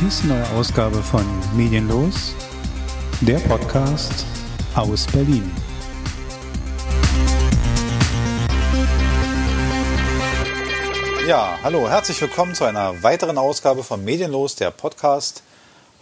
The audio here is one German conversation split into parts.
Hier ist eine neue Ausgabe von Medienlos, der Podcast aus Berlin. Ja, hallo, herzlich willkommen zu einer weiteren Ausgabe von Medienlos, der Podcast.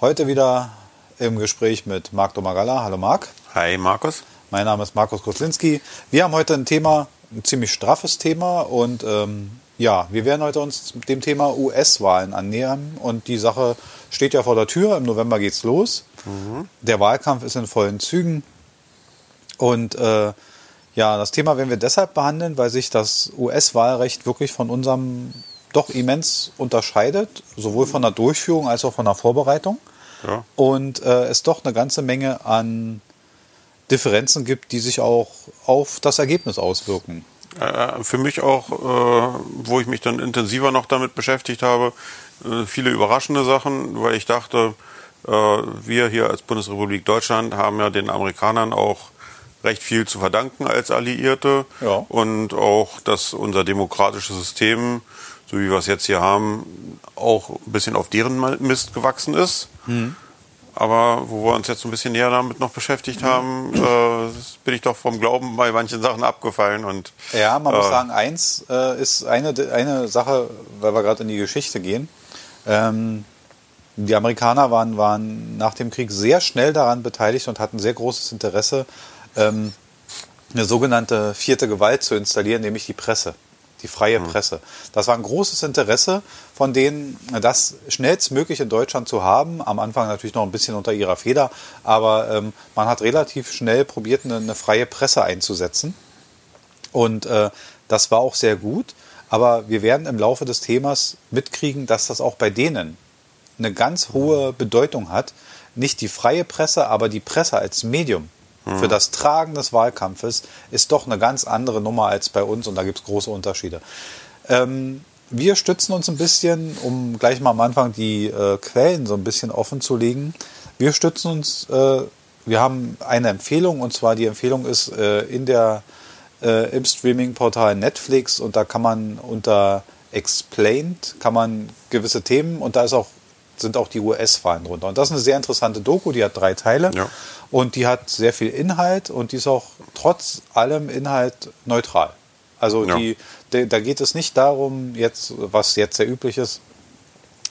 Heute wieder im Gespräch mit Marc Domagala. Hallo Marc. Hi Markus. Mein Name ist Markus Kozlinski. Wir haben heute ein Thema, ein ziemlich straffes Thema und ähm, ja, wir werden heute uns dem Thema US-Wahlen annähern und die Sache steht ja vor der Tür. Im November geht's los. Mhm. Der Wahlkampf ist in vollen Zügen und äh, ja, das Thema werden wir deshalb behandeln, weil sich das US-Wahlrecht wirklich von unserem doch immens unterscheidet, sowohl von der Durchführung als auch von der Vorbereitung. Ja. Und äh, es doch eine ganze Menge an Differenzen gibt, die sich auch auf das Ergebnis auswirken. Äh, für mich auch, äh, wo ich mich dann intensiver noch damit beschäftigt habe, äh, viele überraschende Sachen, weil ich dachte, äh, wir hier als Bundesrepublik Deutschland haben ja den Amerikanern auch recht viel zu verdanken als Alliierte ja. und auch, dass unser demokratisches System, so wie wir es jetzt hier haben, auch ein bisschen auf deren Mist gewachsen ist. Mhm. Aber wo wir uns jetzt ein bisschen näher damit noch beschäftigt mhm. haben, äh, bin ich doch vom Glauben bei manchen Sachen abgefallen. Und, ja, man äh, muss sagen, eins äh, ist eine, eine Sache, weil wir gerade in die Geschichte gehen. Ähm, die Amerikaner waren, waren nach dem Krieg sehr schnell daran beteiligt und hatten sehr großes Interesse, ähm, eine sogenannte vierte Gewalt zu installieren, nämlich die Presse, die freie mhm. Presse. Das war ein großes Interesse von denen, das schnellstmöglich in Deutschland zu haben. Am Anfang natürlich noch ein bisschen unter ihrer Feder, aber ähm, man hat relativ schnell probiert, eine, eine freie Presse einzusetzen. Und äh, das war auch sehr gut. Aber wir werden im Laufe des Themas mitkriegen, dass das auch bei denen eine ganz hohe Bedeutung hat. Nicht die freie Presse, aber die Presse als Medium für das Tragen des Wahlkampfes ist doch eine ganz andere Nummer als bei uns und da gibt es große Unterschiede. Ähm, wir stützen uns ein bisschen, um gleich mal am Anfang die äh, Quellen so ein bisschen offen zu legen. Wir stützen uns, äh, wir haben eine Empfehlung und zwar die Empfehlung ist äh, in der äh, im Streaming-Portal Netflix und da kann man unter Explained kann man gewisse Themen und da ist auch sind auch die US-Wahlen drunter. Und das ist eine sehr interessante Doku, die hat drei Teile ja. Und die hat sehr viel Inhalt und die ist auch trotz allem Inhalt neutral. Also ja. die, de, da geht es nicht darum, jetzt, was jetzt sehr üblich ist,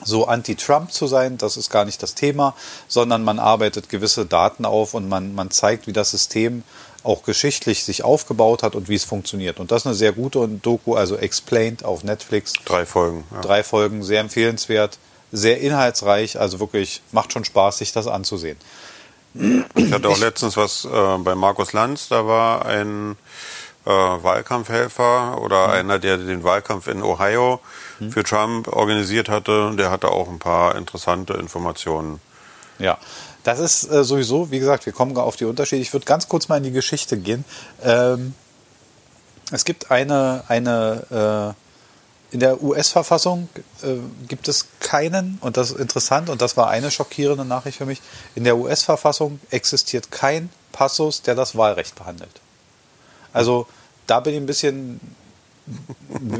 so anti-Trump zu sein, das ist gar nicht das Thema, sondern man arbeitet gewisse Daten auf und man, man zeigt, wie das System auch geschichtlich sich aufgebaut hat und wie es funktioniert. Und das ist eine sehr gute Doku, also Explained auf Netflix. Drei Folgen. Ja. Drei Folgen, sehr empfehlenswert sehr inhaltsreich, also wirklich macht schon Spaß, sich das anzusehen. Ich hatte auch letztens was äh, bei Markus Lanz, da war ein äh, Wahlkampfhelfer oder mhm. einer, der den Wahlkampf in Ohio mhm. für Trump organisiert hatte, der hatte auch ein paar interessante Informationen. Ja, das ist äh, sowieso, wie gesagt, wir kommen auf die Unterschiede. Ich würde ganz kurz mal in die Geschichte gehen. Ähm, es gibt eine, eine äh, in der US-Verfassung äh, gibt es keinen, und das ist interessant, und das war eine schockierende Nachricht für mich, in der US-Verfassung existiert kein Passus, der das Wahlrecht behandelt. Also da bin ich ein bisschen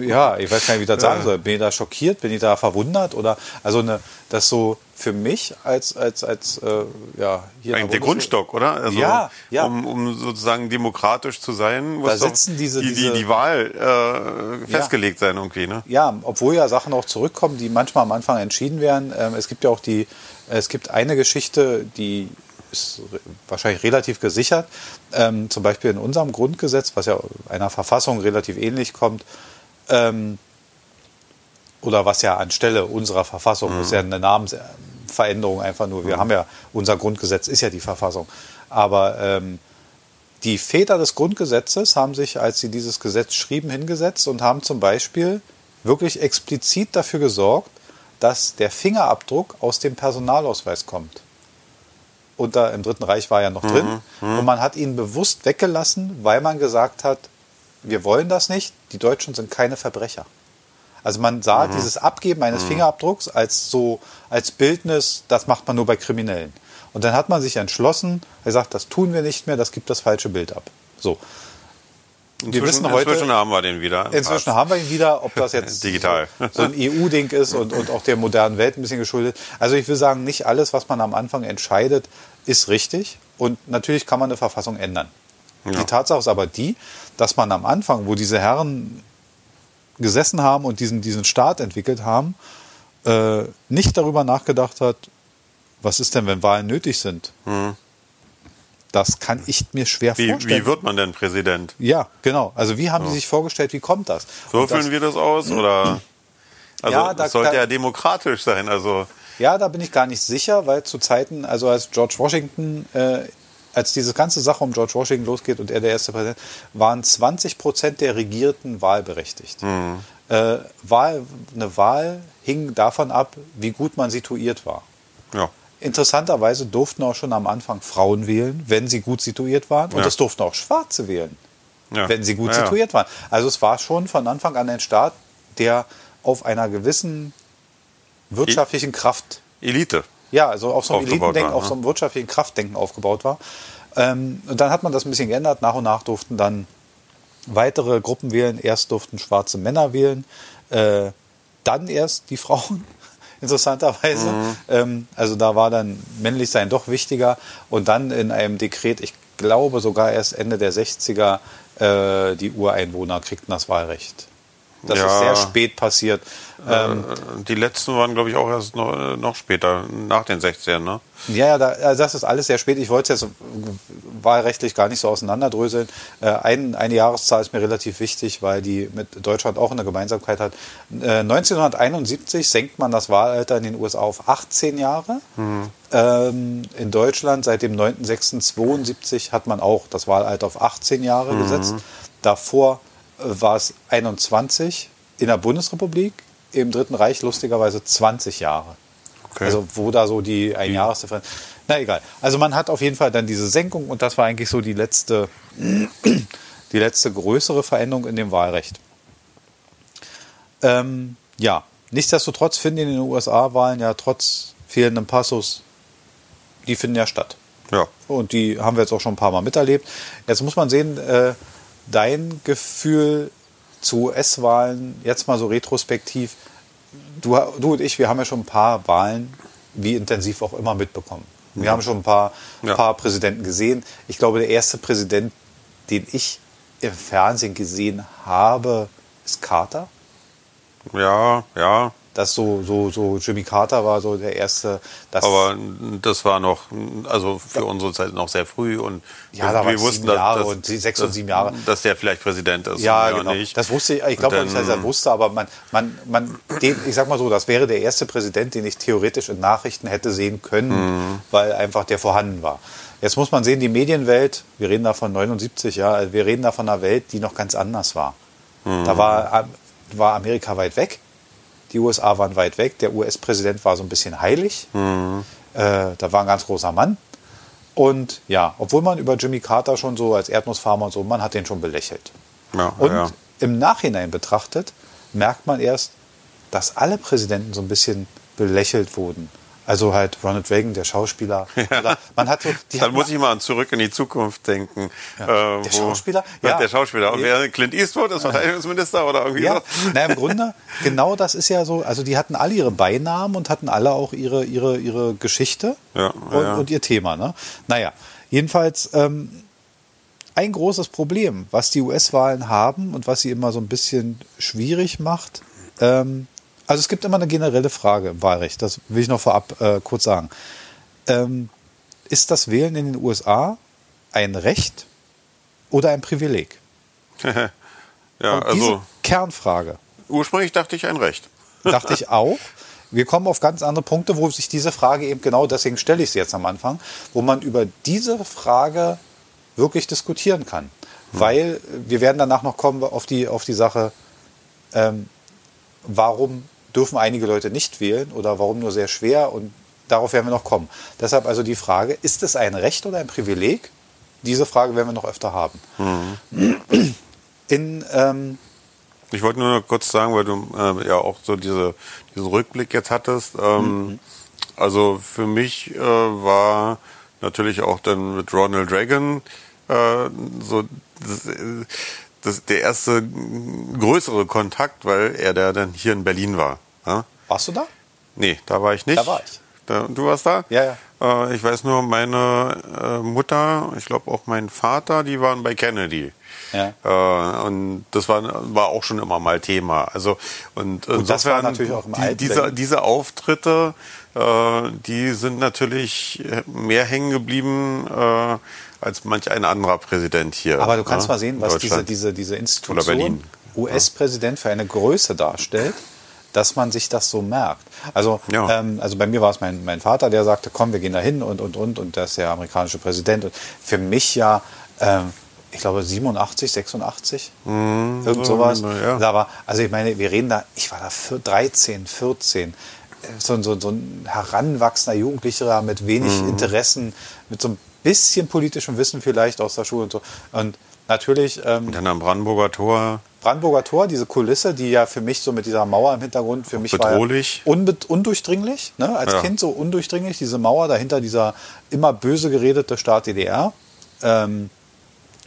ja, ich weiß gar nicht, wie ich das sagen soll. Bin ich da schockiert? Bin ich da verwundert? Oder also eine, das so für mich als als als äh, ja hier Eigentlich der Grundstock, oder? Also, ja, ja. Um, um sozusagen demokratisch zu sein, muss da sitzen diese, die, diese, die, die Wahl äh, festgelegt ja. sein irgendwie, ne? Ja, obwohl ja Sachen auch zurückkommen, die manchmal am Anfang entschieden werden. Ähm, es gibt ja auch die, es gibt eine Geschichte, die ist wahrscheinlich relativ gesichert. Ähm, zum Beispiel in unserem Grundgesetz, was ja einer Verfassung relativ ähnlich kommt, ähm, oder was ja anstelle unserer Verfassung mhm. ist ja eine Namensveränderung einfach nur. Wir mhm. haben ja, unser Grundgesetz ist ja die Verfassung. Aber ähm, die Väter des Grundgesetzes haben sich, als sie dieses Gesetz schrieben, hingesetzt und haben zum Beispiel wirklich explizit dafür gesorgt, dass der Fingerabdruck aus dem Personalausweis kommt unter, im Dritten Reich war ja noch drin. Mhm, mhm. Und man hat ihn bewusst weggelassen, weil man gesagt hat, wir wollen das nicht, die Deutschen sind keine Verbrecher. Also man sah mhm. dieses Abgeben eines mhm. Fingerabdrucks als so, als Bildnis, das macht man nur bei Kriminellen. Und dann hat man sich entschlossen, er sagt, das tun wir nicht mehr, das gibt das falsche Bild ab. So. Inzwischen, wissen heute, inzwischen haben wir den wieder. Inzwischen haben wir ihn wieder, ob das jetzt Digital. so, so ein EU-Ding ist und, und auch der modernen Welt ein bisschen geschuldet. Also ich will sagen, nicht alles, was man am Anfang entscheidet, ist richtig. Und natürlich kann man eine Verfassung ändern. Ja. Die Tatsache ist aber die, dass man am Anfang, wo diese Herren gesessen haben und diesen, diesen Staat entwickelt haben, äh, nicht darüber nachgedacht hat, was ist denn, wenn Wahlen nötig sind. Das kann ich mir schwer Mhm. Wie, vorstellen. wie wird man denn Präsident? ja, genau. Also wie haben die sich vorgestellt, wie kommt das? Würfeln das, wir das aus? Oder? Also Ja, da- sollte da- ja demokratisch sein. Also Ja, da bin ich gar nicht sicher, weil zu Zeiten, also als George Washington, äh, als diese ganze Sache um George Washington losgeht und er der erste Präsident, waren 20 Prozent der Regierten wahlberechtigt. Äh, Wahl, eine Wahl hing davon ab, wie gut man situiert war. ja. Interessanterweise durften auch schon am Anfang Frauen wählen, wenn sie gut situiert waren. Und Ja. es durften auch Schwarze wählen, ja. wenn sie gut ja. situiert waren. Also es war schon von Anfang an ein Staat, der auf einer gewissen wirtschaftlichen Kraft Elite. ja, also auf so einem Elitendenken, war, auf ne? so einem wirtschaftlichen Kraftdenken aufgebaut war. Ähm, und dann hat man das ein bisschen geändert. Nach und nach durften dann weitere Gruppen wählen. Erst durften schwarze Männer wählen, äh, dann erst die Frauen, interessanterweise. Mhm. Ähm, also da war dann männlich sein doch wichtiger. Und dann in einem Dekret, ich glaube sogar erst Ende der 60er, äh, die Ureinwohner kriegten das Wahlrecht. Das Ja. ist sehr spät passiert. Ähm, Äh, Die letzten waren, glaube ich, auch erst noch, äh, noch später, nach den 16, ne? Ja, ja, da, also das ist alles sehr spät. Ich wollte es jetzt wahlrechtlich gar nicht so auseinanderdröseln. Äh, ein, eine Jahreszahl ist mir relativ wichtig, weil die mit Deutschland auch eine Gemeinsamkeit hat. Äh, 1971 senkt man das Wahlalter in den USA auf 18 Jahre. Ähm, in Deutschland seit dem 9.06.72 hat man auch das Wahlalter auf 18 Jahre gesetzt. Davor äh, war es 21 in der Bundesrepublik, im Dritten Reich lustigerweise 20 Jahre. Okay. Also wo da so die Einjahresdifferenz. Na egal. Also man hat auf jeden Fall dann diese Senkung und das war eigentlich so die letzte, die letzte größere Veränderung in dem Wahlrecht. Ähm, ja, nichtsdestotrotz finden in den USA-Wahlen ja trotz fehlendem Passus, die finden ja statt. Ja. Und die haben wir jetzt auch schon ein paar Mal miterlebt. Jetzt muss man sehen, äh, dein Gefühl zu US-Wahlen, jetzt mal so retrospektiv, du, du und ich, wir haben ja schon ein paar Wahlen, wie intensiv auch immer, mitbekommen. Wir haben schon ein paar, Ja. paar Präsidenten gesehen. Ich glaube, der erste Präsident, den ich im Fernsehen gesehen habe, ist Carter. Ja, ja. Das so, so, so Jimmy Carter war so der erste. Aber das war noch, also für unsere Zeit noch sehr früh und Ja, da wir wussten, sieben Jahre dass, und sechs und sieben Jahre. dass der vielleicht Präsident ist. Ja, genau. Nicht. Das wusste ich. Ich glaube nicht, dass er wusste, aber man, man, man, den, ich sag mal so, das wäre der erste Präsident, den ich theoretisch in Nachrichten hätte sehen können, Mhm. weil einfach der vorhanden war. Jetzt muss man sehen, die Medienwelt, wir reden da von 79, ja, wir reden da von einer Welt, die noch ganz anders war. Mhm. Da war, war Amerika weit weg, die USA waren weit weg, der US-Präsident war so ein bisschen heilig, Mhm. äh, da war ein ganz großer Mann. Und ja, obwohl man über Jimmy Carter schon so als Erdnussfarmer und so, man hat den schon belächelt. Ja, Und ja. im Nachhinein betrachtet, merkt man erst, dass alle Präsidenten so ein bisschen belächelt wurden. Also halt Ronald Reagan, der Schauspieler. Oder man hat so, die Dann muss ich mal an zurück in die Zukunft denken. Ja. Äh, Der Schauspieler? Ja, Ja. der Schauspieler. Und Ja. wer Clint Eastwood ist Verteidigungsminister oder irgendwie ja, so. na, im Grunde, genau das ist ja so, also die hatten alle ihre Beinamen und hatten alle auch ihre, ihre, ihre Geschichte Ja, und, ja. und ihr Thema. Ne? Naja, jedenfalls ähm, ein großes Problem, was die US-Wahlen haben und was sie immer so ein bisschen schwierig macht. Ähm, also es gibt immer eine generelle Frage im Wahlrecht, das will ich noch vorab äh, kurz sagen. Ähm, ist das Wählen in den USA ein Recht oder ein Privileg? ja, Und diese also Kernfrage ursprünglich dachte ich ein Recht. dachte ich auch. Wir kommen auf ganz andere Punkte, wo sich diese Frage eben genau, deswegen stelle ich sie jetzt am Anfang, wo man über diese Frage wirklich diskutieren kann. Weil wir werden danach noch kommen auf die, auf die Sache, ähm, warum dürfen einige Leute nicht wählen oder warum nur sehr schwer und darauf werden wir noch kommen. Deshalb also die Frage, ist es ein Recht oder ein Privileg? Diese Frage werden wir noch öfter haben. In, ähm, Ich wollte nur noch kurz sagen, weil du äh, ja auch so diese, diesen Rückblick jetzt hattest. Ähm, Also für mich äh, war natürlich auch dann mit Ronald Reagan äh, so das, äh, der erste größere Kontakt, weil er der dann hier in Berlin war. Ja? Warst du da? Nee, da war ich nicht. Da war ich. Da, du warst da? Ja, ja. Äh, ich weiß nur, meine äh, Mutter, ich glaube auch mein Vater, die waren bei Kennedy. Ja. Äh, und das war, war auch schon immer mal Thema. Also und das war natürlich auch im die, alten diese, diese Auftritte, äh, die sind natürlich mehr hängen geblieben äh, als manch ein anderer Präsident hier. Aber du kannst ja, mal sehen, was diese, diese, diese Institution Berlin. US-Präsident für eine Größe darstellt, dass man sich das so merkt. Also, Ja. ähm, also bei mir war es mein, mein Vater, der sagte, komm, wir gehen da hin und, und, und, und der ist der amerikanische Präsident. Und für mich ja, ähm, ich glaube 87, 86, irgend sowas. ja. Da war, also ich meine, wir reden da, ich war da vier- 13, 14, äh, so, so, so ein heranwachsender Jugendlicher mit wenig Interessen, mit so ein bisschen politischem Wissen vielleicht aus der Schule und so. Und natürlich ähm, Dann am Brandenburger Tor. Brandenburger Tor, diese Kulisse, die ja für mich so mit dieser Mauer im Hintergrund für mich bedrohlich. war ja undurchdringlich, ne? als Ja. Kind so undurchdringlich, diese Mauer dahinter dieser immer böse geredete Staat DDR. Ähm,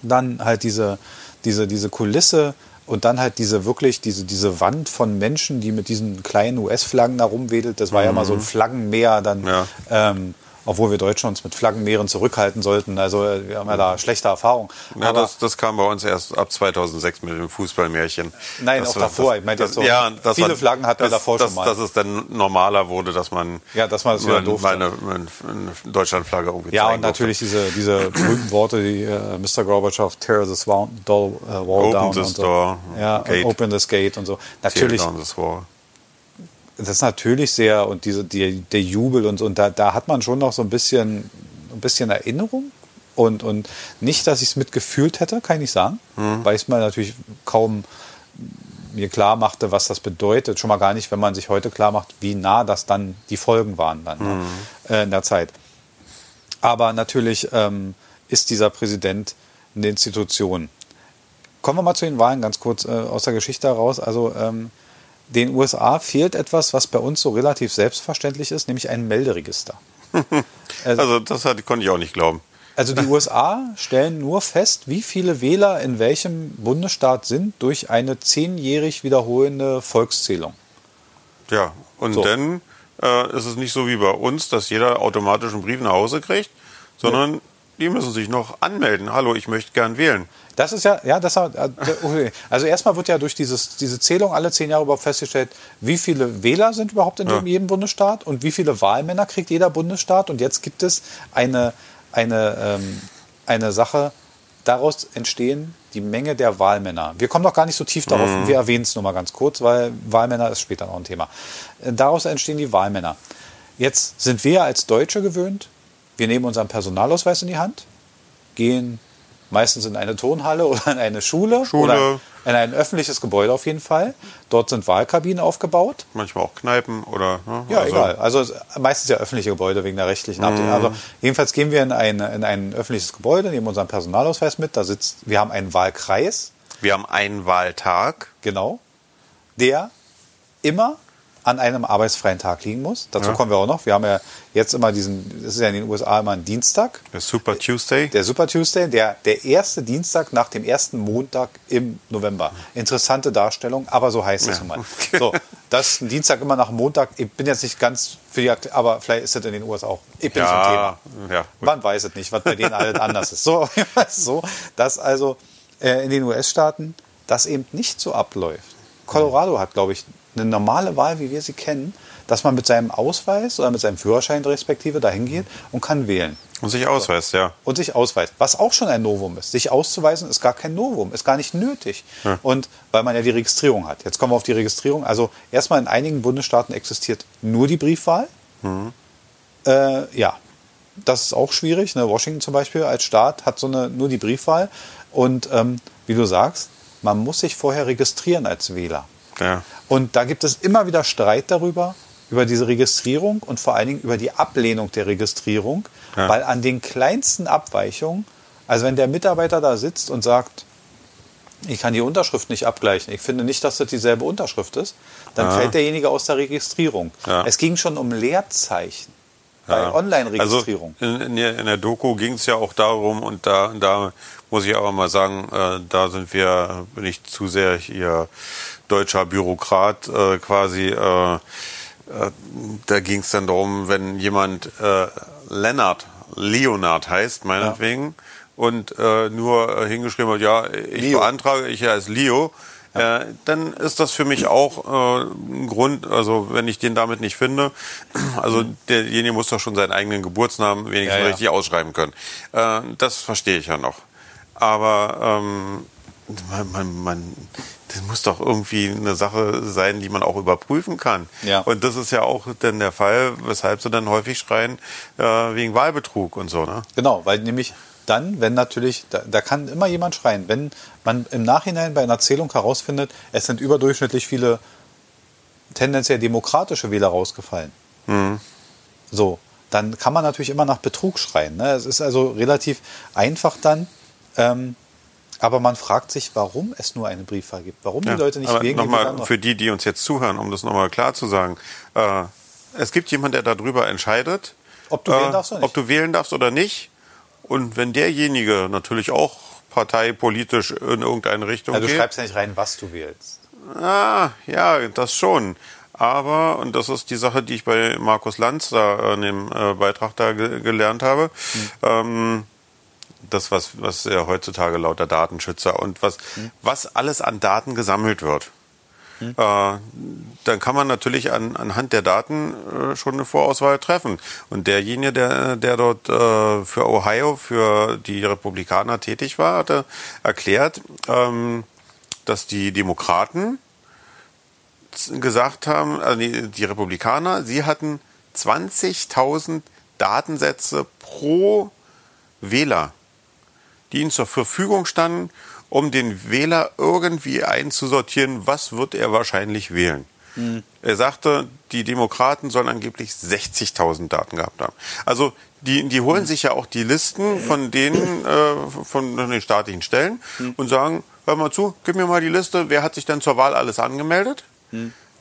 dann halt diese, diese, diese Kulisse und dann halt diese wirklich, diese, diese Wand von Menschen, die mit diesen kleinen US-Flaggen da rumwedelt. Das war ja mal so ein Flaggenmeer dann. Mhm. Ja. Ähm, obwohl wir Deutschen uns mit Flaggenmeeren zurückhalten sollten. Also äh, wir haben ja da schlechte Erfahrungen. Ja, das, das kam bei uns erst ab 2006 mit dem Fußballmärchen. Nein, Das auch war- davor. Das, Ich das, jetzt so, ja, das viele war- Flaggen hatten wir das, davor das, schon mal. Dass es dann normaler wurde, dass man, Ja, dass man es wieder durfte. eine, eine, eine Deutschlandflagge irgendwie Ja, und natürlich diese, diese berühmten Worte, die äh, Mr. Gorbatschow, tear this wall, doll, äh, wall Open down. this und so. door, Ja, gate. open this gate und so. durfte. Natürlich, Tear down this wall. Das ist natürlich sehr, und diese, die, der Jubel und so, und da, da hat man schon noch so ein bisschen, ein bisschen Erinnerung. Und, und nicht, dass ich es mitgefühlt hätte, kann ich nicht sagen, Mhm. weil ich es mir natürlich kaum mir klar machte, was das bedeutet. Schon mal gar nicht, wenn man sich heute klar macht, wie nah das dann die Folgen waren dann Mhm. ne, in der Zeit. Aber natürlich ähm, ist dieser Präsident eine Institution. Kommen wir mal zu den Wahlen ganz kurz äh, aus der Geschichte heraus. Also ähm, den USA fehlt etwas, was bei uns so relativ selbstverständlich ist, nämlich ein Melderegister. Also das hat, konnte ich auch nicht glauben. Also die USA stellen nur fest, wie viele Wähler in welchem Bundesstaat sind durch eine zehnjährig wiederholende Volkszählung. Ja, und So. dann äh, ist es nicht so wie bei uns, dass jeder automatisch einen Brief nach Hause kriegt, sondern die müssen sich noch anmelden. Hallo, ich möchte gern wählen. Das ist ja, ja, das okay. also erstmal wird ja durch dieses, diese Zählung alle zehn Jahre überhaupt festgestellt, wie viele Wähler sind überhaupt in Ja. jedem Bundesstaat und wie viele Wahlmänner kriegt jeder Bundesstaat. Und jetzt gibt es eine, eine, ähm, eine Sache, daraus entstehen die Menge der Wahlmänner. Wir kommen noch gar nicht so tief darauf, wir erwähnen es nur mal ganz kurz, weil Wahlmänner ist später noch ein Thema. Äh, Daraus entstehen die Wahlmänner. Jetzt sind wir als Deutsche gewöhnt, wir nehmen unseren Personalausweis in die Hand, gehen meistens in eine Turnhalle oder in eine Schule, Schule. oder in ein öffentliches Gebäude auf jeden Fall. Dort sind Wahlkabinen aufgebaut. Manchmal auch Kneipen oder. Ne? Ja, also, egal. Also meistens ja öffentliche Gebäude wegen der rechtlichen Abdeckung. Also jedenfalls gehen wir in ein, in ein öffentliches Gebäude, nehmen unseren Personalausweis mit. Da sitzt, wir haben einen Wahlkreis, Wir haben einen Wahltag. genau, der immer an einem arbeitsfreien Tag liegen muss. Dazu Ja. kommen wir auch noch. Wir haben ja jetzt immer diesen, das ist ja in den USA immer ein Dienstag. Der Super Tuesday. Der Super Tuesday, der, der erste Dienstag nach dem ersten Montag im November. Interessante Darstellung, aber so heißt es Ja. nun mal. So, das ist ein Dienstag immer nach Montag. Ich bin jetzt nicht ganz für die aber vielleicht ist das in den USA auch. Ich bin im Thema. ja, ja. Man weiß es nicht, was bei denen alles anders ist. So, so, dass also äh, in den US-Staaten das eben nicht so abläuft. Colorado hat, glaube ich, eine normale Wahl, wie wir sie kennen, dass man mit seinem Ausweis oder mit seinem Führerschein respektive dahin geht und kann wählen Und sich ausweist, ja. und sich ausweist. Was auch schon ein Novum ist. Sich auszuweisen ist gar kein Novum, ist gar nicht nötig. Und weil man ja die Registrierung hat. Jetzt kommen wir auf die Registrierung. Also erstmal in einigen Bundesstaaten existiert nur die Briefwahl. Äh, ja, das ist auch schwierig. Ne? Washington zum Beispiel als Staat hat so eine nur die Briefwahl. Und ähm, wie du sagst, man muss sich vorher registrieren als Wähler. Ja. Und da gibt es immer wieder Streit darüber, über diese Registrierung und vor allen Dingen über die Ablehnung der Registrierung, Ja. weil an den kleinsten Abweichungen, also wenn der Mitarbeiter da sitzt und sagt, ich kann die Unterschrift nicht abgleichen, ich finde nicht, dass das dieselbe Unterschrift ist, dann Ja. fällt derjenige aus der Registrierung. Ja. Es ging schon um Leerzeichen. Bei Ja. Online-Registrierung. Also in, in, der, Doku ging es ja auch darum, und da, da muss ich aber mal sagen, äh, da sind wir, bin ich zu sehr hier deutscher Bürokrat äh, quasi. Äh, äh, da ging es dann darum, wenn jemand äh, Lennart, Leonard heißt, meinetwegen, und äh, nur äh, hingeschrieben hat, ja, ich Leo. beantrage, ich heiße Leo, äh, dann ist das für mich auch äh, ein Grund, also wenn ich den damit nicht finde, also derjenige muss doch schon seinen eigenen Geburtsnamen wenigstens Ja, ja. richtig ausschreiben können. Äh, das verstehe ich ja noch. Aber ähm, man, man, man, das muss doch irgendwie eine Sache sein, die man auch überprüfen kann. Ja. Und das ist ja auch dann der Fall, weshalb sie dann häufig schreien äh, wegen Wahlbetrug und so. Ne? Genau, weil nämlich dann, wenn natürlich, da, da kann immer jemand schreien, wenn man im Nachhinein bei einer Zählung herausfindet, es sind überdurchschnittlich viele tendenziell demokratische Wähler rausgefallen. So, dann kann man natürlich immer nach Betrug schreien. Ne? Es ist also relativ einfach dann, ähm, aber man fragt sich, warum es nur eine Briefwahl gibt, warum die Leute nicht aber wählen. Nochmal für die, die uns jetzt zuhören, um das nochmal klar zu sagen. Äh, es gibt jemanden, der darüber entscheidet, Ob du wählen darfst oder nicht. ob du wählen darfst oder nicht. Und wenn derjenige natürlich auch parteipolitisch in irgendeine Richtung ja, du geht, schreibst ja nicht rein, was du wählst. Ah, ja, das schon. Aber, und das ist die Sache, die ich bei Markus Lanz da in dem äh, Beitrag da ge gelernt habe, ähm, das, was, was ja heutzutage lauter Datenschützer und was, was alles an Daten gesammelt wird. Äh, dann kann man natürlich an, anhand der Daten äh, schon eine Vorauswahl treffen. Und derjenige, der, der dort äh, für Ohio, für die Republikaner tätig war, hatte erklärt, ähm, dass die Demokraten gesagt haben, also die, die Republikaner, sie hatten 20.000 Datensätze pro Wähler, die ihnen zur Verfügung standen, um den Wähler irgendwie einzusortieren, was wird er wahrscheinlich wählen. Er sagte, die Demokraten sollen angeblich 60.000 Daten gehabt haben. Also die, die holen sich ja auch die Listen von denen, äh, von den staatlichen Stellen und sagen, hör mal zu, gib mir mal die Liste, wer hat sich denn zur Wahl alles angemeldet?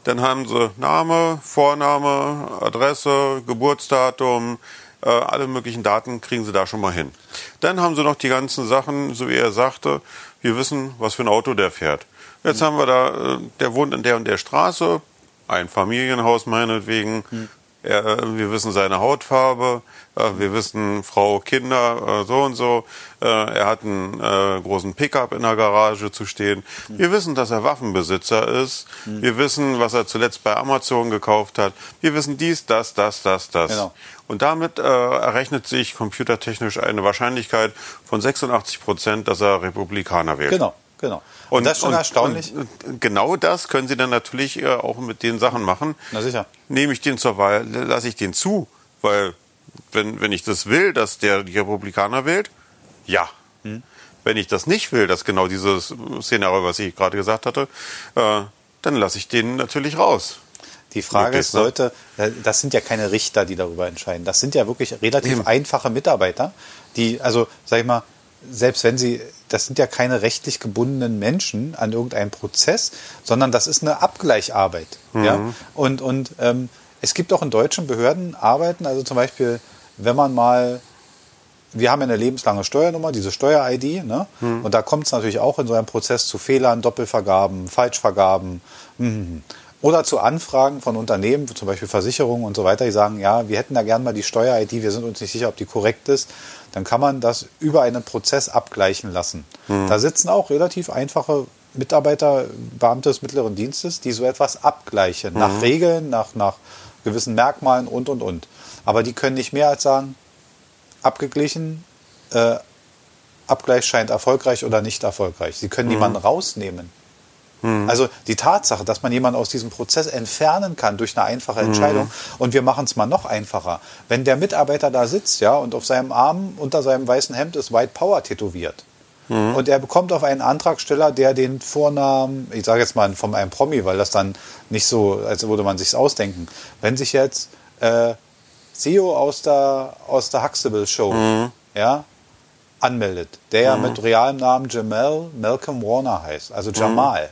Dann haben sie Name, Vorname, Adresse, Geburtsdatum, äh, alle möglichen Daten kriegen sie da schon mal hin. Dann haben sie noch die ganzen Sachen, so wie er sagte, wir wissen, was für ein Auto der fährt. Jetzt haben wir da, äh, der wohnt in der und der Straße, ein Familienhaus meinetwegen. Er, äh, wir wissen seine Hautfarbe, äh, wir wissen Frau, Kinder, so und so. Er hat einen großen Pickup in der Garage zu stehen. Wir wissen, dass er Waffenbesitzer ist. Wir wissen, was er zuletzt bei Amazon gekauft hat. Wir wissen dies, das, das, das, das. Genau. Und damit äh, errechnet sich computertechnisch eine Wahrscheinlichkeit von 86 Prozent, dass er Republikaner wählt. Genau, genau. Und, das ist schon erstaunlich. Und, und genau das können Sie dann natürlich äh, auch mit den Sachen machen. Na sicher. Nehme ich den zur Wahl, lasse ich den zu, weil wenn, wenn ich das will, dass der die Republikaner wählt, ja. Hm. Wenn ich das nicht will, dass genau dieses Szenario, was ich gerade gesagt hatte, äh, dann lasse ich den natürlich raus. Die Frage ist, ne? Leute, äh, das sind ja keine Richter, die darüber entscheiden. Das sind ja wirklich relativ einfache Mitarbeiter, die, also, sag ich mal, selbst wenn sie, das sind ja keine rechtlich gebundenen Menschen an irgendeinem Prozess, sondern das ist eine Abgleicharbeit. Ja? Und, und ähm, es gibt auch in deutschen Behörden Arbeiten, also zum Beispiel, wenn man mal wir haben ja eine lebenslange Steuernummer, diese Steuer-ID, ne? Und da kommt es natürlich auch in so einem Prozess zu Fehlern, Doppelvergaben, Falschvergaben mhm. Oder zu Anfragen von Unternehmen, zum Beispiel Versicherungen und so weiter, die sagen, ja, wir hätten da gern mal die Steuer-ID, wir sind uns nicht sicher, ob die korrekt ist. Dann kann man das über einen Prozess abgleichen lassen. Da sitzen auch relativ einfache Mitarbeiter, Beamte des mittleren Dienstes, die so etwas abgleichen, nach Regeln, nach, nach gewissen Merkmalen und, und, und. Aber die können nicht mehr als sagen, abgeglichen, äh, Abgleich scheint erfolgreich oder nicht erfolgreich. Sie können niemanden rausnehmen. Also die Tatsache, dass man jemanden aus diesem Prozess entfernen kann durch eine einfache Entscheidung und wir machen es mal noch einfacher. Wenn der Mitarbeiter da sitzt, ja, und auf seinem Arm unter seinem weißen Hemd ist White Power tätowiert. Und er bekommt auf einen Antragsteller, der den Vornamen, ich sage jetzt mal von einem Promi, weil das dann nicht so, als würde man sich's ausdenken. Wenn sich jetzt äh, CEO aus der, aus der Huxtable Show ja, anmeldet, der ja mit realem Namen Jamal Malcolm Warner heißt, also Jamal.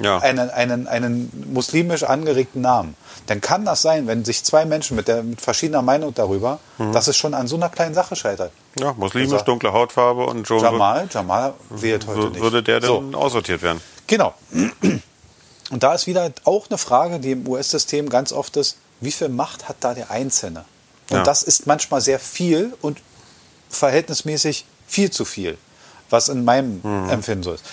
Ja. einen, einen, einen muslimisch angeregten Namen, dann kann das sein, wenn sich zwei Menschen mit, der, mit verschiedener Meinung darüber, dass es schon an so einer kleinen Sache scheitert. Ja, muslimisch, Also- dunkle Hautfarbe und schon Jamal, Jamal wählt heute nicht. würde der So. dann aussortiert werden. Genau. Und da ist wieder auch eine Frage, die im US-System ganz oft ist, wie viel Macht hat da der Einzelne? Und Ja. das ist manchmal sehr viel und verhältnismäßig viel zu viel, was in meinem Mhm. Empfinden so ist.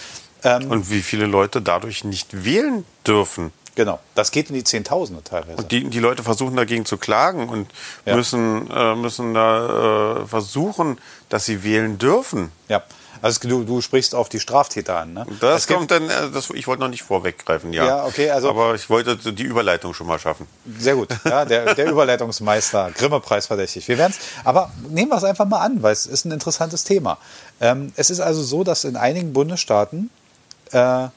Ähm, Und wie viele Leute dadurch nicht wählen dürfen. genau, das geht in die Zehntausende teilweise. Und die, die Leute versuchen dagegen zu klagen und Ja. müssen, äh, müssen da äh, versuchen, dass sie wählen dürfen. ja, also du, du sprichst auf die Straftäter an. Ne? Das Es kommt dann, äh, das, ich wollte noch nicht vorweggreifen, ja. Ja, okay, also- Aber ich wollte die Überleitung schon mal schaffen. Sehr gut. Ja, der, der Überleitungsmeister, Grimme-Preis verdächtig. Wir werden es, aber nehmen wir es einfach mal an, weil es ist ein interessantes Thema. Ähm, es ist also so, dass in einigen Bundesstaaten äh,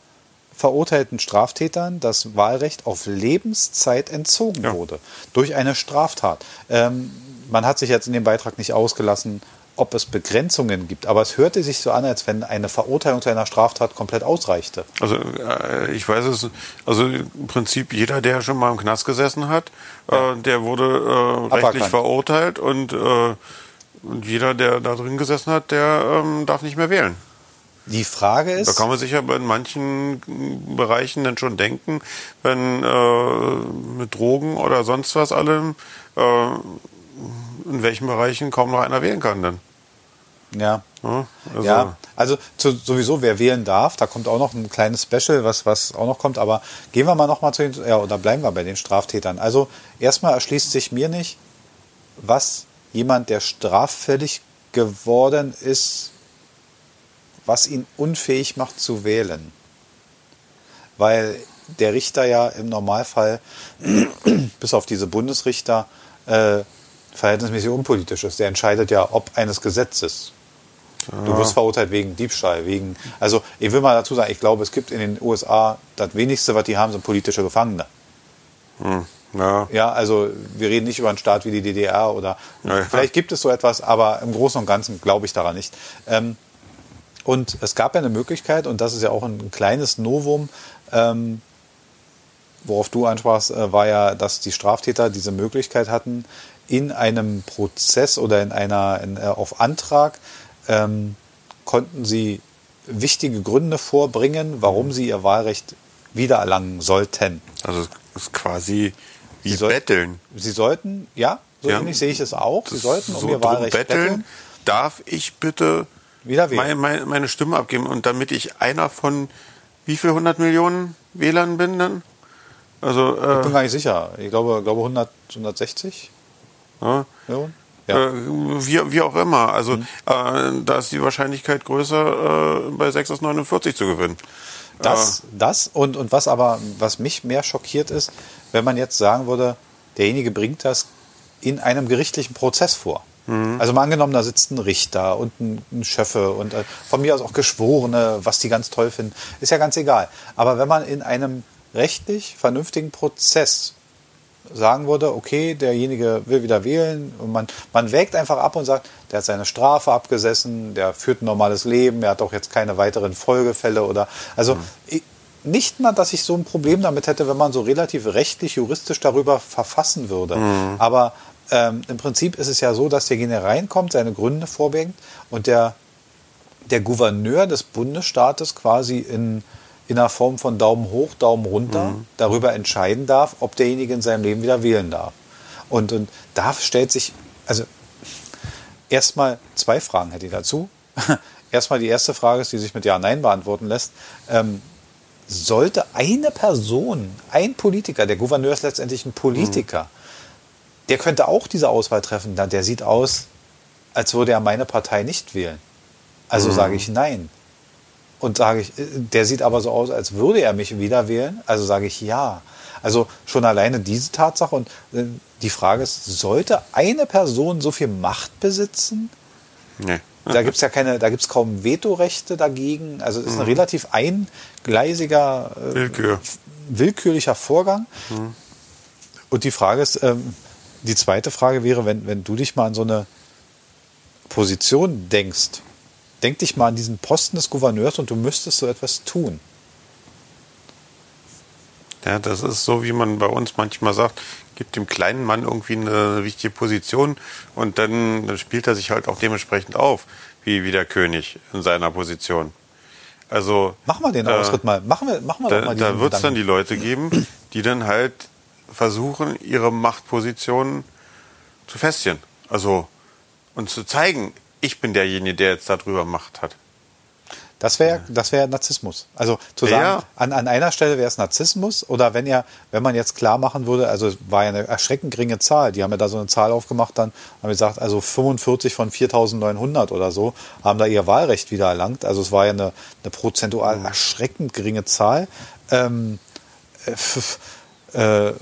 verurteilten Straftätern das Wahlrecht auf Lebenszeit entzogen Ja. wurde durch eine Straftat. Ähm, man hat sich jetzt in dem Beitrag nicht ausgelassen, ob es Begrenzungen gibt, aber es hörte sich so an, als wenn eine Verurteilung zu einer Straftat komplett ausreichte. Also äh, ich weiß es, also im Prinzip jeder, der schon mal im Knast gesessen hat, äh, der wurde äh, rechtlich verurteilt und, äh, und jeder, der da drin gesessen hat, der ähm, darf nicht mehr wählen. Die Frage ist, Da kann man sich aber in manchen Bereichen dann schon denken, wenn äh, mit Drogen oder sonst was allem, äh, in welchen Bereichen kaum noch einer wählen kann dann. ja, Ja, also, Ja, also zu, sowieso, wer wählen darf, da kommt auch noch ein kleines Special, was, was auch noch kommt, aber gehen wir mal noch mal zu den, ja, oder bleiben wir bei den Straftätern. Also erstmal erschließt sich mir nicht, was jemand, der straffällig geworden ist, was ihn unfähig macht zu wählen. Weil der Richter ja im Normalfall, bis auf diese Bundesrichter, äh, verhältnismäßig unpolitisch ist. Der entscheidet ja, ob eines Gesetzes. Du wirst verurteilt wegen Diebstahl, wegen. Also ich will mal dazu sagen, ich glaube, es gibt in den USA das wenigste, was die haben, sind politische Gefangene. hm, ja. Ja, also wir reden nicht über einen Staat wie die DDR oder Ja, ja. vielleicht gibt es so etwas, aber im Großen und Ganzen glaube ich daran nicht. Ähm, und es gab ja eine Möglichkeit, und das ist ja auch ein, kleines Novum, ähm, worauf du ansprachst, äh, war ja, dass die Straftäter diese Möglichkeit hatten, in einem Prozess oder in einer in, äh, auf Antrag ähm, konnten sie wichtige Gründe vorbringen, warum sie ihr Wahlrecht wiedererlangen sollten. Also es ist quasi wie Sie soll- betteln. Sie sollten, ja, so Ja. ähnlich sehe ich es auch. Sie sollten um so ihr Wahlrecht betteln. Darf ich bitte Wieder wählen. meine, meine, Stimme abgeben und damit ich einer von wie viel 100 Millionen Wählern bin dann? Also Ich äh, bin gar nicht sicher. Ich glaube, glaube 100, 160 ja, Millionen. Ja. Mhm. äh, wie, wie auch immer. Also äh, da ist die Wahrscheinlichkeit größer, äh, bei 6 aus 49 zu gewinnen. Das, das und, und was aber, was mich mehr schockiert ist, wenn man jetzt sagen würde, derjenige bringt das in einem gerichtlichen Prozess vor. Also mal angenommen, da sitzt ein Richter und ein, ein Schöffe und äh, von mir aus auch Geschworene, was die ganz toll finden, ist ja ganz egal. Aber wenn man in einem rechtlich vernünftigen Prozess sagen würde, okay, derjenige will wieder wählen und man, man wägt einfach ab und sagt, der hat seine Strafe abgesessen, der führt ein normales Leben, er hat auch jetzt keine weiteren Folgefälle oder also ich, nicht mal, dass ich so ein Problem damit hätte, wenn man so relativ rechtlich, juristisch darüber verfassen würde. Aber ähm, im Prinzip ist es ja so, dass derjenige reinkommt, seine Gründe vorbringt und der, der Gouverneur des Bundesstaates quasi in, in einer Form von Daumen hoch, Daumen runter darüber entscheiden darf, ob derjenige in seinem Leben wieder wählen darf. Und, und da stellt sich, also erstmal zwei Fragen hätte ich dazu. erstmal die erste Frage ist, die sich mit Ja, Nein beantworten lässt. Ähm, sollte eine Person, ein Politiker, der Gouverneur ist letztendlich ein Politiker, der könnte auch diese Auswahl treffen. Na, der sieht aus, als würde er meine Partei nicht wählen. Also sage ich Nein. Und sage ich, äh, der sieht aber so aus, als würde er mich wieder wählen. Also sage ich ja. Also schon alleine diese Tatsache und äh, die Frage ist, sollte eine Person so viel Macht besitzen? Nee. Da gibt es ja keine, da gibt es kaum Vetorechte dagegen. Also es ist ein relativ eingleisiger, äh, Willkür. willkürlicher Vorgang. Und die Frage ist, ähm, die zweite Frage wäre, wenn, wenn du dich mal an so eine Position denkst, denk dich mal an diesen Posten des Gouverneurs und du müsstest so etwas tun. Ja, das ist so, wie man bei uns manchmal sagt, gibt dem kleinen Mann irgendwie eine wichtige Position und dann spielt er sich halt auch dementsprechend auf, wie, wie der König in seiner Position. Also machen wir den äh, Ausritt mal. Machen wir, machen wir da, mal da wird es dann die Leute geben, die dann halt versuchen, ihre Machtposition zu festigen. Also und zu zeigen, ich bin derjenige, der jetzt darüber Macht hat. Das wäre das wäre Narzissmus. Also zu sagen, Ja. an, an einer Stelle wäre es Narzissmus oder wenn er, wenn man jetzt klar machen würde, also es war ja eine erschreckend geringe Zahl, die haben ja da so eine Zahl aufgemacht, dann haben gesagt, also 45 von 4.900 oder so haben da ihr Wahlrecht wieder erlangt. Also es war ja eine, eine prozentual erschreckend geringe Zahl. Ähm, äh, äh,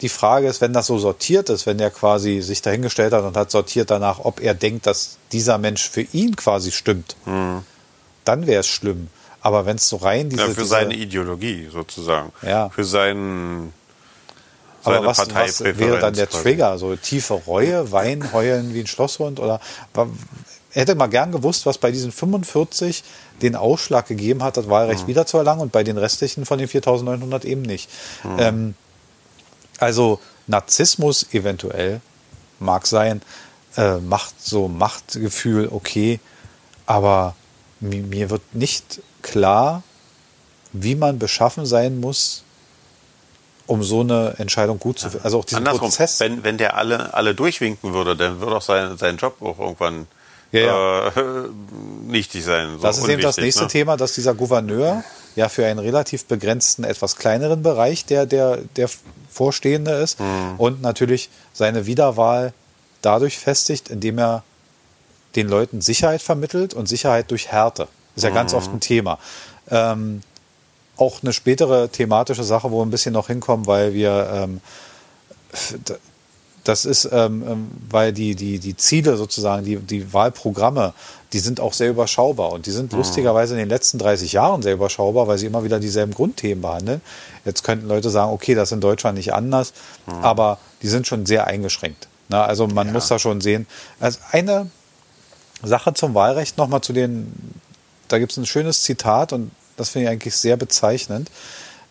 die Frage ist, wenn das so sortiert ist, wenn er quasi sich dahingestellt hat und hat sortiert danach, ob er denkt, dass dieser Mensch für ihn quasi stimmt, dann wäre es schlimm. Aber wenn es so rein diese, Ja, für diese seine Ideologie sozusagen. Ja. Für seinen aber seine was, was Parteipräferenz wäre dann der quasi. Trigger? So tiefe Reue, Wein, heulen wie ein Schlosshund oder er hätte mal gern gewusst, was bei diesen 45 den Ausschlag gegeben hat, das Mhm. Wahlrecht wiederzuerlangen und bei den restlichen von den 4.900 eben nicht. Mhm. Ähm, also Narzissmus eventuell mag sein, äh, Macht, so Machtgefühl, okay, aber mi- mir wird nicht klar, wie man beschaffen sein muss, um so eine Entscheidung gut zu finden. Also auch diesen Andersrum, Prozess. wenn, wenn der alle, alle durchwinken würde, dann würde auch sein, sein Job auch irgendwann Ja, Äh, nichtig sein. So Das ist eben das nächste ne? Thema, dass dieser Gouverneur ja für einen relativ begrenzten, etwas kleineren Bereich der, der, der Vorstehende ist Mhm. und natürlich seine Wiederwahl dadurch festigt, indem er den Leuten Sicherheit vermittelt und Sicherheit durch Härte. Ist ja Mhm. ganz oft ein Thema. Ähm, auch eine spätere thematische Sache, wo wir ein bisschen noch hinkommen, weil wir ähm, das ist, ähm, ähm, weil die, die, die Ziele sozusagen, die, die Wahlprogramme, die sind auch sehr überschaubar. Und die sind lustigerweise in den letzten 30 Jahren sehr überschaubar, weil sie immer wieder dieselben Grundthemen behandeln. Jetzt könnten Leute sagen, okay, das ist in Deutschland nicht anders, aber die sind schon sehr eingeschränkt. Na, also man muss da schon sehen. Also eine Sache zum Wahlrecht nochmal zu den, da gibt es ein schönes Zitat und das finde ich eigentlich sehr bezeichnend.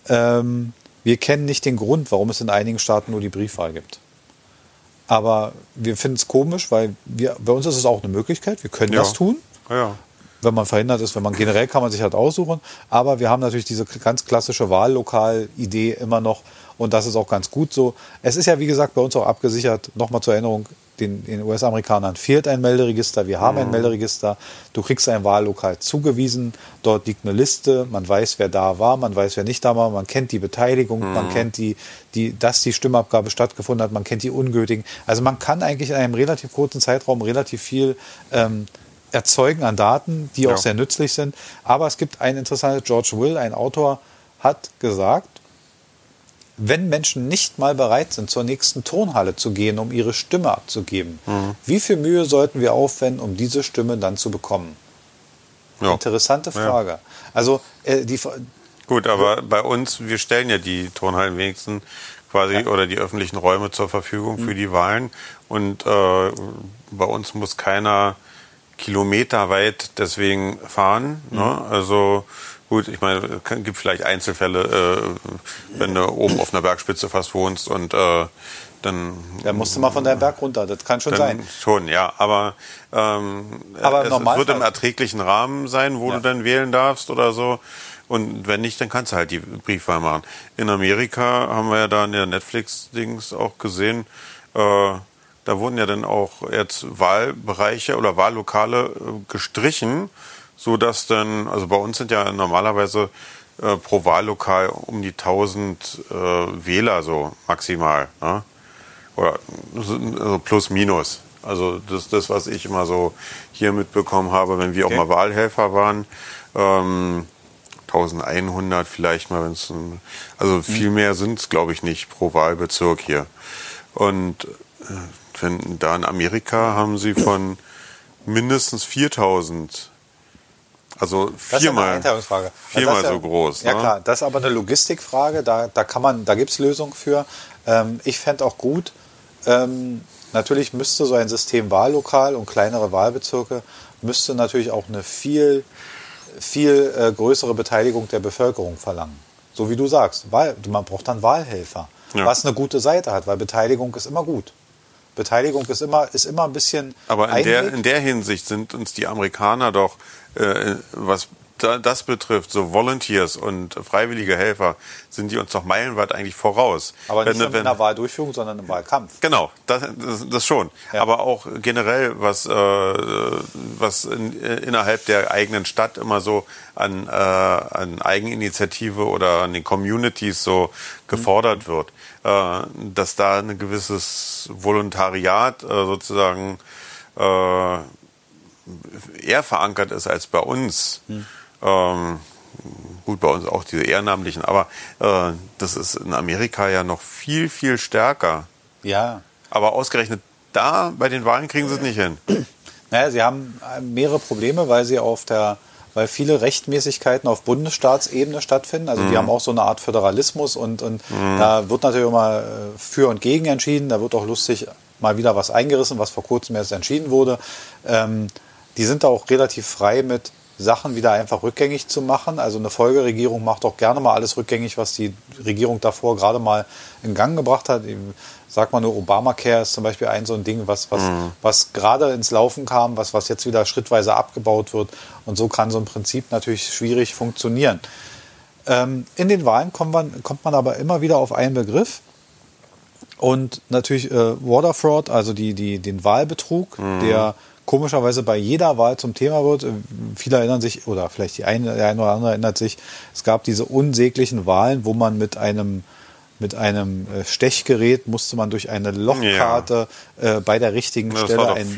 Ähm, wir kennen nicht den Grund, warum es in einigen Staaten nur die Briefwahl gibt. Aber wir finden es komisch, weil wir, bei uns ist es auch eine Möglichkeit. Wir können Ja. das tun, Ja. wenn man verhindert ist. Wenn man generell kann man sich halt aussuchen. Aber wir haben natürlich diese ganz klassische Wahllokal-Idee immer noch. Und das ist auch ganz gut so. Es ist ja, wie gesagt, bei uns auch abgesichert. Nochmal zur Erinnerung, den, den US-Amerikanern fehlt ein Melderegister. Wir haben ein Melderegister. Du kriegst ein Wahllokal zugewiesen. Dort liegt eine Liste. Man weiß, wer da war. Man weiß, wer nicht da war. Man kennt die Beteiligung. Man kennt die, die, dass die Stimmabgabe stattgefunden hat. Man kennt die Ungültigen. Also man kann eigentlich in einem relativ kurzen Zeitraum relativ viel ähm, erzeugen an Daten, die Ja. auch sehr nützlich sind. Aber es gibt ein interessantes, George Will, ein Autor, hat gesagt, wenn Menschen nicht mal bereit sind, zur nächsten Turnhalle zu gehen, um ihre Stimme abzugeben, Mhm. wie viel Mühe sollten wir aufwenden, um diese Stimme dann zu bekommen? ja. Interessante Ja. Frage. Also äh, die, Gut, aber bei uns, wir stellen ja die Turnhallen wenigstens quasi oder die öffentlichen Räume zur Verfügung für die Wahlen. Und äh, bei uns muss keiner kilometerweit deswegen fahren. Ne? Also gut, ich meine, es gibt vielleicht Einzelfälle, äh, wenn du oben auf einer Bergspitze fast wohnst und äh, dann da musst du mal von deinem Berg runter. Das kann schon dann sein. schon, ja. Aber, ähm, Aber es, es wird im erträglichen Rahmen sein, wo Ja. du dann wählen darfst oder so. Und wenn nicht, dann kannst du halt die Briefwahl machen. In Amerika haben wir ja da in der Netflix-Dings auch gesehen, äh, da wurden ja dann auch jetzt Wahlbereiche oder Wahllokale äh, gestrichen, so dass dann, also bei uns sind ja normalerweise äh, pro Wahllokal um die 1000 äh, Wähler so maximal. Ne? oder also plus minus. Also das ist das, was ich immer so hier mitbekommen habe, wenn wir Okay. auch mal Wahlhelfer waren. Ähm, 1100 vielleicht mal, wenn es also viel mehr sind es glaube ich nicht pro Wahlbezirk hier. Und äh, wenn, da in Amerika haben sie von mindestens 4000, also viermal, viermal ja- so groß. Ja ne? klar, das ist aber eine Logistikfrage, da, da kann man, da gibt es Lösungen für. Ähm, ich fände auch gut, ähm, natürlich müsste so ein System Wahllokal und kleinere Wahlbezirke, müsste natürlich auch eine viel, viel äh, größere Beteiligung der Bevölkerung verlangen. so wie du sagst, Wahl, man braucht dann Wahlhelfer, Ja. was eine gute Seite hat, weil Beteiligung ist immer gut. Beteiligung ist immer, ist immer ein bisschen. Aber in der, in der Hinsicht sind uns die Amerikaner doch, was da, das betrifft, so Volunteers und freiwillige Helfer, sind die uns doch meilenweit eigentlich voraus. aber nicht Wenn- nur in der Wahldurchführung, sondern im Wahlkampf. Genau, das, das, das schon. Ja. Aber auch generell, was, äh, was in, äh, innerhalb der eigenen Stadt immer so an, äh, an Eigeninitiative oder an den Communities so gefordert wird, äh, dass da ein gewisses Volontariat äh, sozusagen äh, eher verankert ist als bei uns. Ähm, gut, bei uns auch diese ehrenamtlichen, aber äh, das ist in Amerika ja noch viel, viel stärker. Ja. Aber ausgerechnet da bei den Wahlen kriegen sie es nicht hin. Naja, sie haben mehrere Probleme, weil sie auf der, weil viele Rechtmäßigkeiten auf Bundesstaatsebene stattfinden. Also die haben auch so eine Art Föderalismus und, und da wird natürlich immer äh, für und gegen entschieden. Da wird auch lustig mal wieder was eingerissen, was vor kurzem erst entschieden wurde. Ähm, die sind da auch relativ frei mit Sachen wieder einfach rückgängig zu machen. Also eine Folgeregierung macht auch gerne mal alles rückgängig, was die Regierung davor gerade mal in Gang gebracht hat. Sag mal nur, Obamacare ist zum Beispiel ein so ein Ding, was, was, was gerade ins Laufen kam, was, was jetzt wieder schrittweise abgebaut wird. Und so kann so ein Prinzip natürlich schwierig funktionieren. Ähm, in den Wahlen kommt man, kommt man aber immer wieder auf einen Begriff. Und natürlich äh, Water Fraud, also die, die, den Wahlbetrug, der komischerweise bei jeder Wahl zum Thema wird. Äh, Viele erinnern sich, oder vielleicht die eine, der eine oder andere erinnert sich, es gab diese unsäglichen Wahlen, wo man mit einem mit einem äh, Stechgerät musste man durch eine Lochkarte äh, bei der richtigen Das Stelle ein,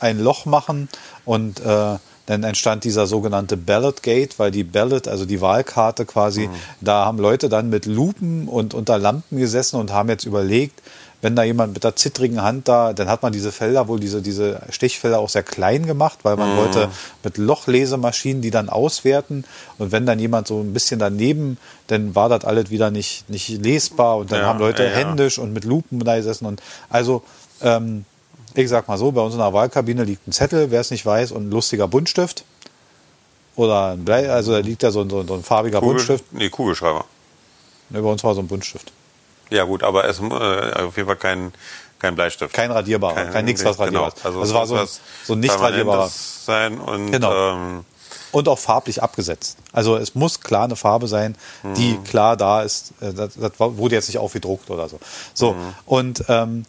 ein Loch machen. Und äh, dann entstand dieser sogenannte Ballot Gate, weil die Ballot, also die Wahlkarte quasi, da haben Leute dann mit Lupen und unter Lampen gesessen und haben jetzt überlegt, wenn da jemand mit der zittrigen Hand da, dann hat man diese Felder, wohl diese, diese Stechfelder auch sehr klein gemacht, weil man wollte mit Lochlesemaschinen die dann auswerten. Und wenn dann jemand so ein bisschen daneben, dann war das alles wieder nicht, nicht lesbar und dann Ja, haben Leute ja, ja. händisch und mit Lupen da gesessen. Und also, ähm, ich sag mal so, bei uns in der Wahlkabine liegt ein Zettel, wer es nicht weiß, und ein lustiger Buntstift. Oder ein Blei, also da liegt ja so ein, so ein, so ein farbiger Buntstift. Kugel, nee, Kugelschreiber. Ne, bei uns war so ein Buntstift. Ja gut, aber es äh, auf jeden Fall kein, kein Bleistift. Kein radierbarer, kein, nix, was genau. radierbar ist. Also, Also, es war so ein, was so ein nicht radierbarer. Sein und Genau. ähm, Und auch farblich abgesetzt. Also es muss klar eine Farbe sein, die klar da ist. Äh, Das, das wurde jetzt nicht aufgedruckt oder so. So, und ähm,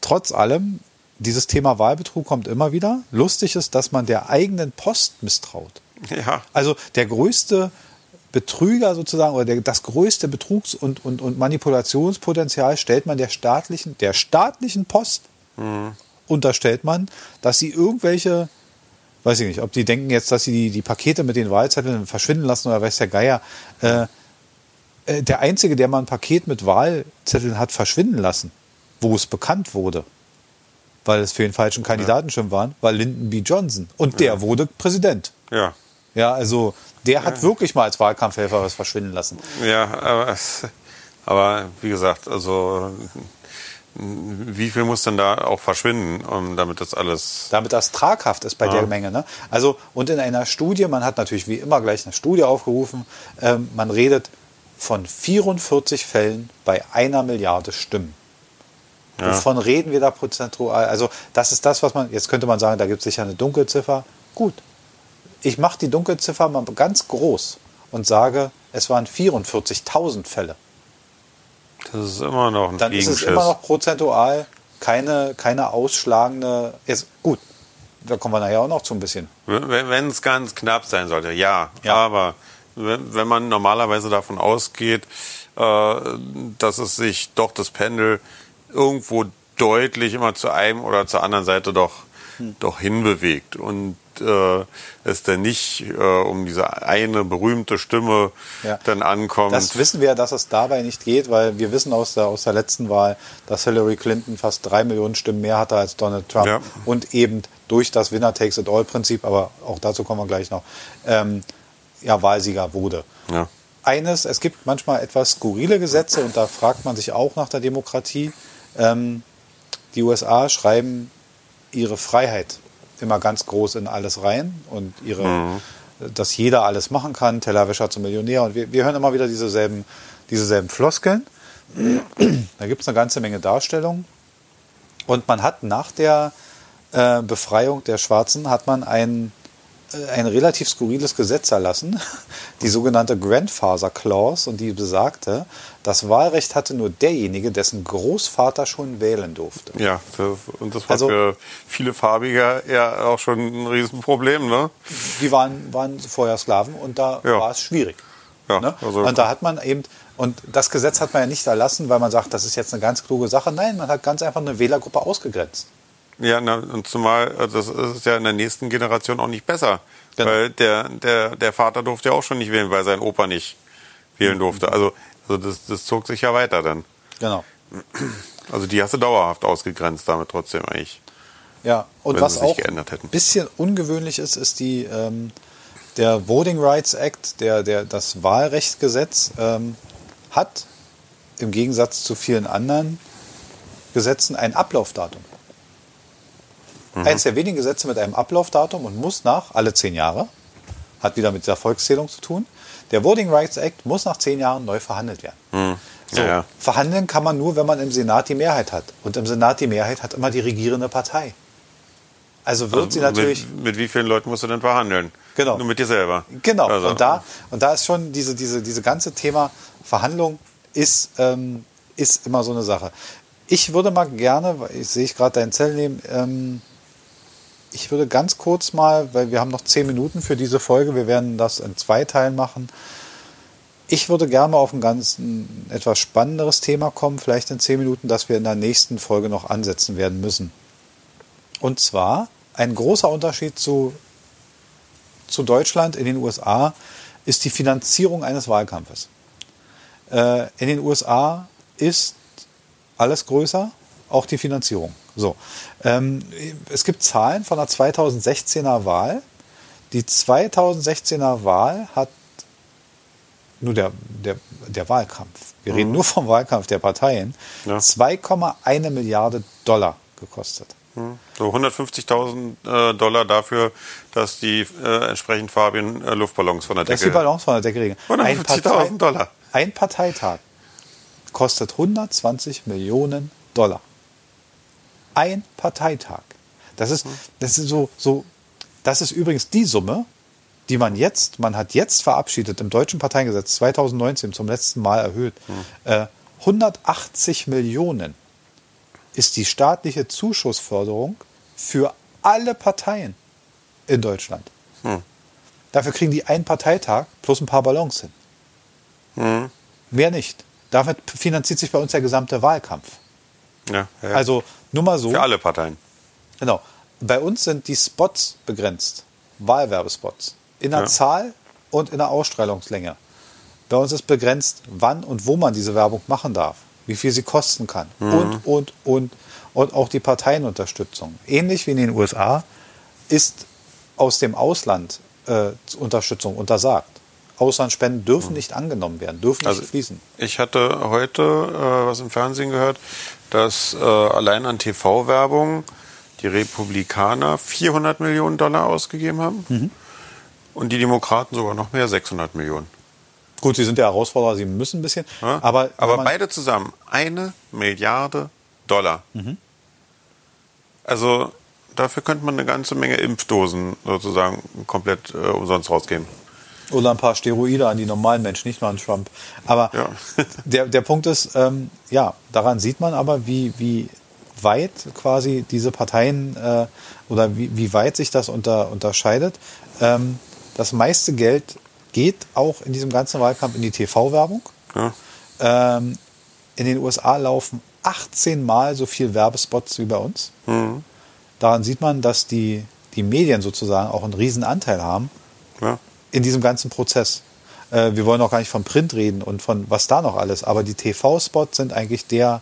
trotz allem, dieses Thema Wahlbetrug kommt immer wieder. Lustig ist, dass man der eigenen Post misstraut. ja. Also der größte Betrüger sozusagen oder der, das größte Betrugs- und, und, und Manipulationspotenzial stellt man der staatlichen, der staatlichen Post unterstellt man, dass sie irgendwelche, weiß ich nicht, ob die denken jetzt, dass sie die, die Pakete mit den Wahlzetteln verschwinden lassen oder weiß der Geier. Äh, äh, der Einzige, der mal ein Paket mit Wahlzetteln hat verschwinden lassen, wo es bekannt wurde, weil es für den falschen Kandidaten schon waren, war Lyndon B. Johnson. Und der wurde Präsident. Ja. Ja, also der hat wirklich mal als Wahlkampfhelfer was verschwinden lassen. Ja, aber, aber wie gesagt, also wie viel muss denn da auch verschwinden, um damit das alles. Damit das traghaft ist bei der Menge. Ne? Also, und in einer Studie, man hat natürlich wie immer gleich eine Studie aufgerufen, ähm, man redet von 44 Fällen bei einer Milliarde Stimmen. Wovon reden wir da prozentual? Also, das ist das, was man, jetzt könnte man sagen, da gibt es sicher eine Dunkelziffer. Gut. Ich mache die Dunkelziffer mal ganz groß und sage, es waren 44.000 Fälle. Das ist immer noch ein dann ist es immer noch prozentual keine, keine ausschlagende. Jetzt, gut, da kommen wir nachher auch noch zu ein bisschen. Wenn es ganz knapp sein sollte, ja. Ja. Aber wenn, wenn man normalerweise davon ausgeht, äh, dass es sich doch das Pendel irgendwo deutlich immer zu einem oder zur anderen Seite doch, Hm. doch hinbewegt und äh, es dann nicht äh, um diese eine berühmte Stimme Ja. dann ankommt. Das wissen wir, dass es dabei nicht geht, weil wir wissen aus der, aus der letzten Wahl, dass Hillary Clinton fast drei Millionen Stimmen mehr hatte als Donald Trump Ja. und eben durch das Winner-Takes-it-all-Prinzip, aber auch dazu kommen wir gleich noch, ähm, ja, Wahlsieger wurde. ja. Eines, es gibt manchmal etwas skurrile Gesetze und da fragt man sich auch nach der Demokratie. Ähm, die USA schreiben ihre Freiheit immer ganz groß in alles rein und ihre dass jeder alles machen kann, Tellerwäscher zum Millionär. Und wir, wir hören immer wieder dieselben, dieselben Floskeln. Da gibt es eine ganze Menge Darstellungen. Und man hat nach der äh, Befreiung der Schwarzen hat man ein, äh, ein relativ skurriles Gesetz erlassen, die sogenannte Grandfather Clause, und die besagte, das Wahlrecht hatte nur derjenige, dessen Großvater schon wählen durfte. Ja, das, und das war Also- für viele Farbige ja auch schon ein Riesenproblem, ne? Die waren, waren vorher Sklaven und da Ja. war es schwierig. Ja, ne? also- und da hat man eben, und das Gesetz hat man ja nicht erlassen, weil man sagt, das ist jetzt eine ganz kluge Sache. Nein, man hat ganz einfach eine Wählergruppe ausgegrenzt. Ja, na, und zumal, äh, das ist ja in der nächsten Generation auch nicht besser. Genau. Weil der, der, der Vater durfte ja auch schon nicht wählen, weil sein Opa nicht wählen durfte. Also, also das, das zog sich ja weiter dann. Genau. Also die hast du dauerhaft ausgegrenzt damit trotzdem eigentlich. Ja, und was auch ein bisschen ungewöhnlich ist, ist die, ähm, der Voting Rights Act, der, der, das Wahlrechtsgesetz, ähm, hat im Gegensatz zu vielen anderen Gesetzen ein Ablaufdatum. Mhm. Eins der wenigen Gesetze mit einem Ablaufdatum und muss nach alle zehn Jahre, hat wieder mit der Volkszählung zu tun. Der Voting Rights Act muss nach zehn Jahren neu verhandelt werden. So, Mhm. Ja, ja. Verhandeln kann man nur, wenn man im Senat die Mehrheit hat. Und im Senat die Mehrheit hat immer die regierende Partei. Also wird Also sie natürlich. Mit, mit wie vielen Leuten musst du denn verhandeln? Genau. Nur mit dir selber. Genau. Also, Und, da, und da ist schon diese, diese, diese ganze Thema Verhandlung ist, ähm, ist immer so eine Sache. Ich würde mal gerne, ich sehe ich gerade deinen Zell nehmen, ähm, ich würde ganz kurz mal, weil wir haben noch zehn Minuten für diese Folge, wir werden das in zwei Teilen machen. Ich würde gerne mal auf ein ganz ein etwas spannenderes Thema kommen, vielleicht in zehn Minuten, das wir in der nächsten Folge noch ansetzen werden müssen. Und zwar ein großer Unterschied zu zu Deutschland in den USA ist die Finanzierung eines Wahlkampfes. Äh, in den USA ist alles größer, auch die Finanzierung. So, ähm, es gibt Zahlen von der 2016er Wahl. Die 2016er Wahl hat nur der, der, der Wahlkampf. Wir reden nur vom Wahlkampf der Parteien. Ja. 2,1 Milliarde Dollar gekostet. So 150.000 äh, Dollar dafür, dass die äh, entsprechend farbigen äh, Luftballons von der Decke... die Ballons von der Decke regeln. Ein 150.000 Partei- Dollar. Ein Parteitag kostet 120 Millionen Dollar. Ein Parteitag. Das ist, das ist so, so, das ist übrigens die Summe, die man jetzt, man hat jetzt verabschiedet im deutschen Parteiengesetz 2019 zum letzten Mal erhöht. Äh, 180 Millionen ist die staatliche Zuschussförderung für alle Parteien in Deutschland. Dafür kriegen die einen Parteitag plus ein paar Ballons hin. Mehr nicht. Damit finanziert sich bei uns der gesamte Wahlkampf. Ja, ja. Also nur mal so. für alle Parteien. Genau. Bei uns sind die Spots begrenzt. Wahlwerbespots. In der Ja. Zahl und in der Ausstrahlungslänge. Bei uns ist begrenzt, wann und wo man diese Werbung machen darf. Wie viel sie kosten kann. Und, und, und. Und auch die Parteienunterstützung. Ähnlich wie in den USA ist aus dem Ausland äh, Unterstützung untersagt. Auslandsspenden dürfen nicht angenommen werden, dürfen nicht Also fließen. ich hatte heute äh, was im Fernsehen gehört, dass äh, allein an TV-Werbung die Republikaner 400 Millionen Dollar ausgegeben haben Mhm. und die Demokraten sogar noch mehr, 600 Millionen. Gut, sie sind der Herausforderer, sie müssen ein bisschen. Ja? Aber, Aber beide zusammen eine Milliarde Dollar. Also dafür könnte man eine ganze Menge Impfdosen sozusagen komplett äh, umsonst rausgeben. Oder ein paar Steroide an die normalen Menschen, nicht nur an Trump. Aber Ja. der, der Punkt ist, ähm, ja, daran sieht man aber, wie, wie weit quasi diese Parteien äh, oder wie, wie weit sich das unter, unterscheidet. Ähm, das meiste Geld geht auch in diesem ganzen Wahlkampf in die TV-Werbung. Ja. Ähm, in den USA laufen 18 Mal so viel Werbespots wie bei uns. Mhm. Daran sieht man, dass die, die Medien sozusagen auch einen riesen Anteil haben Ja. In diesem ganzen Prozess. Äh, wir wollen auch gar nicht von Print reden und von was da noch alles, aber die TV-Spots sind eigentlich der,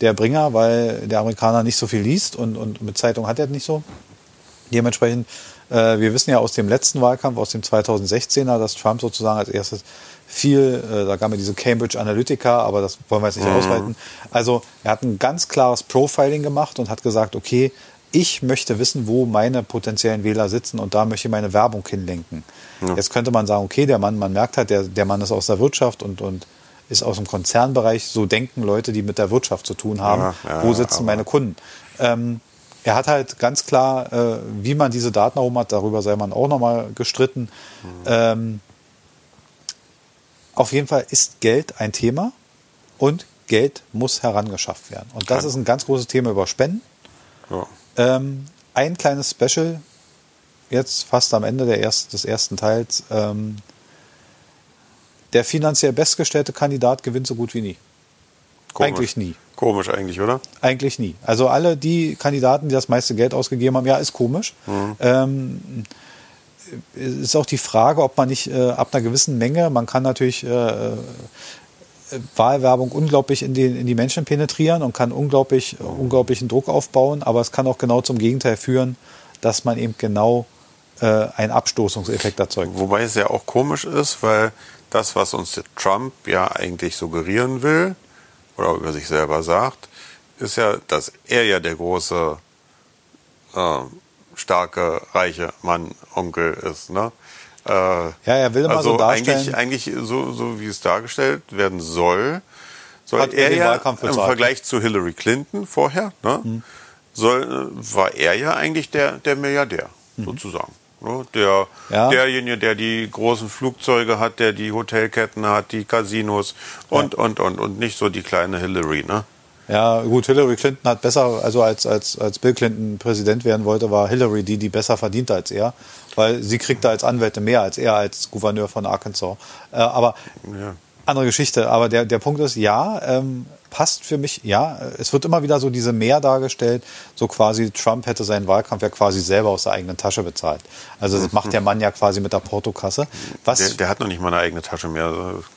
der Bringer, weil der Amerikaner nicht so viel liest und, und mit Zeitung hat er nicht so. Dementsprechend, äh, wir wissen ja aus dem letzten Wahlkampf, aus dem 2016er, dass Trump sozusagen als erstes viel, äh, da gab es diese Cambridge Analytica, aber das wollen wir jetzt nicht ausweiten. Also er hat ein ganz klares Profiling gemacht und hat gesagt, okay, ich möchte wissen, wo meine potenziellen Wähler sitzen und da möchte ich meine Werbung hinlenken. Ja. Jetzt könnte man sagen, okay, der Mann, man merkt halt, der, der Mann ist aus der Wirtschaft und, und ist aus dem Konzernbereich. So denken Leute, die mit der Wirtschaft zu tun haben. Ja, ja, wo sitzen meine Kunden? Ähm, er hat halt ganz klar, äh, wie man diese Daten herum hat, darüber sei man auch nochmal gestritten. Mhm. Ähm, auf jeden Fall ist Geld ein Thema und Geld muss herangeschafft werden. Und das ist ein ganz großes Thema über Spenden. Ja. Ähm, ein kleines Special, jetzt fast am Ende der erst, des ersten Teils. Ähm, der finanziell bestgestellte Kandidat gewinnt so gut wie nie. Komisch. Eigentlich nie. Komisch eigentlich, oder? Eigentlich nie. Also alle die Kandidaten, die das meiste Geld ausgegeben haben, ja, ist komisch. Mhm. Ähm, ist auch die Frage, ob man nicht äh, ab einer gewissen Menge, man kann natürlich äh, äh Wahlwerbung unglaublich in die, in die Menschen penetrieren und kann unglaublich, unglaublichen Druck aufbauen, aber es kann auch genau zum Gegenteil führen, dass man eben genau äh, einen Abstoßungseffekt erzeugt. Wobei es ja auch komisch ist, weil das, was uns Trump ja eigentlich suggerieren will oder über sich selber sagt, ist ja, dass er ja der große, äh, starke, reiche Mann, Onkel ist. Ne? Äh, ja, er will immer also so darstellen. Eigentlich, eigentlich so, so wie es dargestellt werden soll, soll er ja im Vergleich zu Hillary Clinton vorher, ne, mhm. soll, war er ja eigentlich der, der Milliardär, mhm. sozusagen. Ne? Der, ja. Derjenige, der die großen Flugzeuge hat, der die Hotelketten hat, die Casinos und, ja. und, und, und nicht so die kleine Hillary, ne? Ja, gut, Hillary Clinton hat besser, also als, als, als Bill Clinton Präsident werden wollte, war Hillary die, die besser verdiente als er, weil sie kriegte als Anwälte mehr als er als Gouverneur von Arkansas. Äh, aber ja. andere Geschichte. Aber der, der Punkt ist, ja, ähm, passt für mich, ja, es wird immer wieder so diese Mehr dargestellt, so quasi Trump hätte seinen Wahlkampf ja quasi selber aus der eigenen Tasche bezahlt. Also das macht der Mann ja quasi mit der Portokasse. Was, der, der hat noch nicht mal eine eigene Tasche mehr.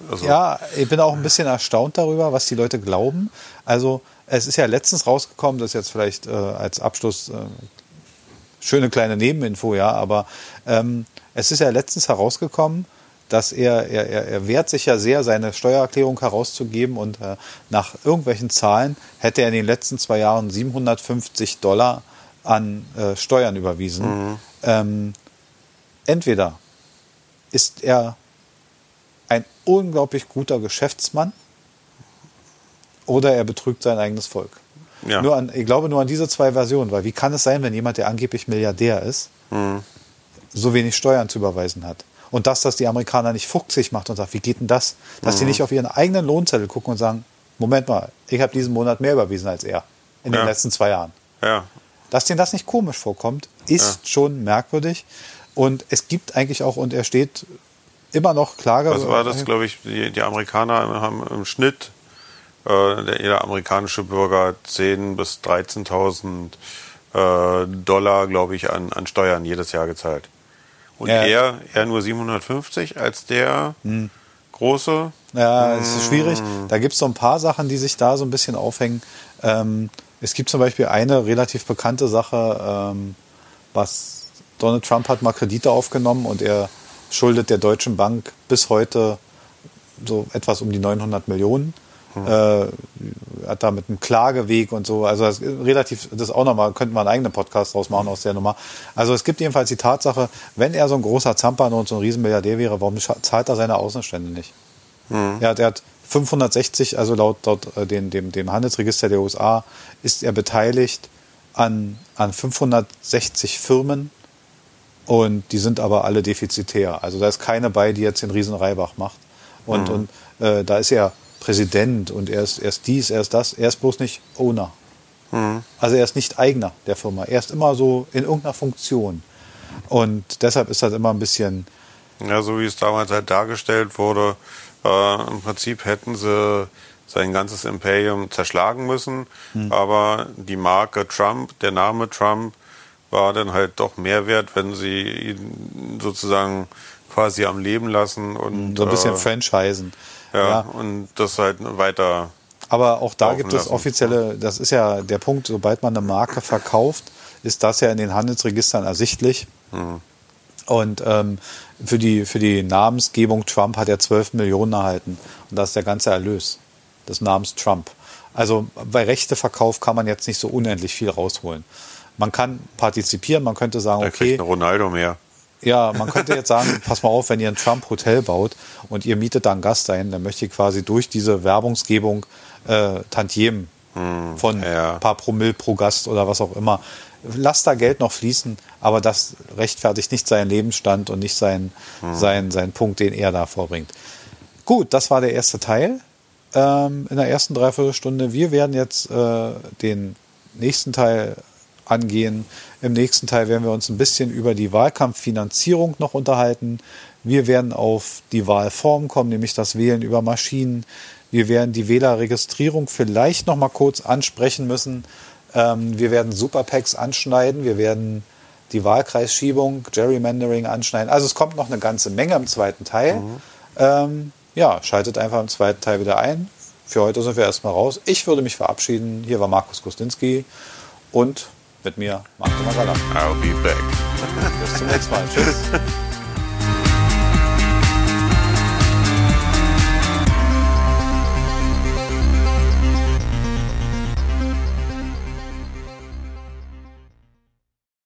Also. Ja, ich bin auch ein bisschen erstaunt darüber, was die Leute glauben. Also es ist ja letztens rausgekommen, das ist jetzt vielleicht äh, als Abschluss äh, schöne kleine Nebeninfo, ja, aber ähm, es ist ja letztens herausgekommen, dass er, er, er wehrt sich ja sehr, seine Steuererklärung herauszugeben und äh, nach irgendwelchen Zahlen hätte er in den letzten zwei Jahren 750 Dollar an äh, Steuern überwiesen. Mhm. Ähm, entweder ist er ein unglaublich guter Geschäftsmann oder er betrügt sein eigenes Volk. Ja. Nur an, ich glaube nur an diese zwei Versionen, weil wie kann es sein, wenn jemand, der angeblich Milliardär ist, mhm. so wenig Steuern zu überweisen hat? Und dass das die Amerikaner nicht fuchsig macht und sagt, wie geht denn das? Dass mhm. die nicht auf ihren eigenen Lohnzettel gucken und sagen, Moment mal, ich habe diesen Monat mehr überwiesen als er in ja. den letzten zwei Jahren. Ja. Dass denen das nicht komisch vorkommt, ist ja. schon merkwürdig. Und es gibt eigentlich auch, und er steht immer noch Klage. Was war das, glaube ich, die, die, Amerikaner haben im Schnitt, äh, jeder amerikanische Bürger 10.000 bis 13.000 äh, Dollar, glaube ich, an, an Steuern jedes Jahr gezahlt. Und ja. er, er nur 750 als der hm. große. Ja, es ist schwierig. Hm. Da gibt es so ein paar Sachen, die sich da so ein bisschen aufhängen. Ähm, es gibt zum Beispiel eine relativ bekannte Sache, ähm, was Donald Trump hat mal Kredite aufgenommen und er schuldet der Deutschen Bank bis heute so etwas um die 900 Millionen. Hm. Äh, hat da mit einem Klageweg und so, also das relativ, das auch nochmal, könnte man einen eigenen Podcast draus machen aus der Nummer. Also es gibt jedenfalls die Tatsache, wenn er so ein großer Zampano und so ein Riesenmilliardär wäre, warum zahlt er seine Außenstände nicht? Mhm. Ja, der hat 560, also laut, laut äh, den, dem, dem Handelsregister der USA, ist er beteiligt an, an 560 Firmen und die sind aber alle defizitär. Also da ist keine bei, die jetzt den Riesen Reibach macht. Und, mhm. und äh, da ist er Präsident und er ist, er ist dies, er ist das, er ist bloß nicht Owner. Mhm. Also er ist nicht Eigner der Firma. Er ist immer so in irgendeiner Funktion. Und deshalb ist das immer ein bisschen. Ja, so wie es damals halt dargestellt wurde, äh, im Prinzip hätten sie sein ganzes Imperium zerschlagen müssen. Mhm. Aber die Marke Trump, der Name Trump, war dann halt doch mehr wert, wenn sie ihn sozusagen quasi am Leben lassen und so ein bisschen äh, franchisen. Ja, ja, und das halt weiter. Aber auch da gibt es offizielle, das ist ja der Punkt, sobald man eine Marke verkauft, ist das ja in den Handelsregistern ersichtlich. Mhm. Und ähm, für, die, für die Namensgebung Trump hat er 12 Millionen erhalten. Und das ist der ganze Erlös des Namens Trump. Also bei Rechteverkauf kann man jetzt nicht so unendlich viel rausholen. Man kann partizipieren, man könnte sagen, Da okay, kriegt Ronaldo mehr. Ja, man könnte jetzt sagen, pass mal auf, wenn ihr ein Trump-Hotel baut und ihr mietet da einen Gast ein, dann möchte ich quasi durch diese Werbungsgebung äh, Tantiemen von ja. ein paar Promille pro Gast oder was auch immer. Lasst da Geld noch fließen, aber das rechtfertigt nicht seinen Lebensstand und nicht seinen, seinen, seinen Punkt, den er da vorbringt. Gut, das war der erste Teil ähm, in der ersten Dreiviertelstunde. Wir werden jetzt äh, den nächsten Teil angehen. Im nächsten Teil werden wir uns ein bisschen über die Wahlkampffinanzierung noch unterhalten. Wir werden auf die Wahlform kommen, nämlich das Wählen über Maschinen. Wir werden die Wählerregistrierung vielleicht noch mal kurz ansprechen müssen. Ähm, wir werden Superpacks anschneiden. Wir werden die Wahlkreisschiebung, Gerrymandering anschneiden. Also es kommt noch eine ganze Menge im zweiten Teil. Ähm, ja, schaltet einfach im zweiten Teil wieder ein. Für heute sind wir erstmal raus. Ich würde mich verabschieden. Hier war Markus Kostinski und mit mir Marco Magala. I'll be back. Bis zum nächsten Mal. Tschüss.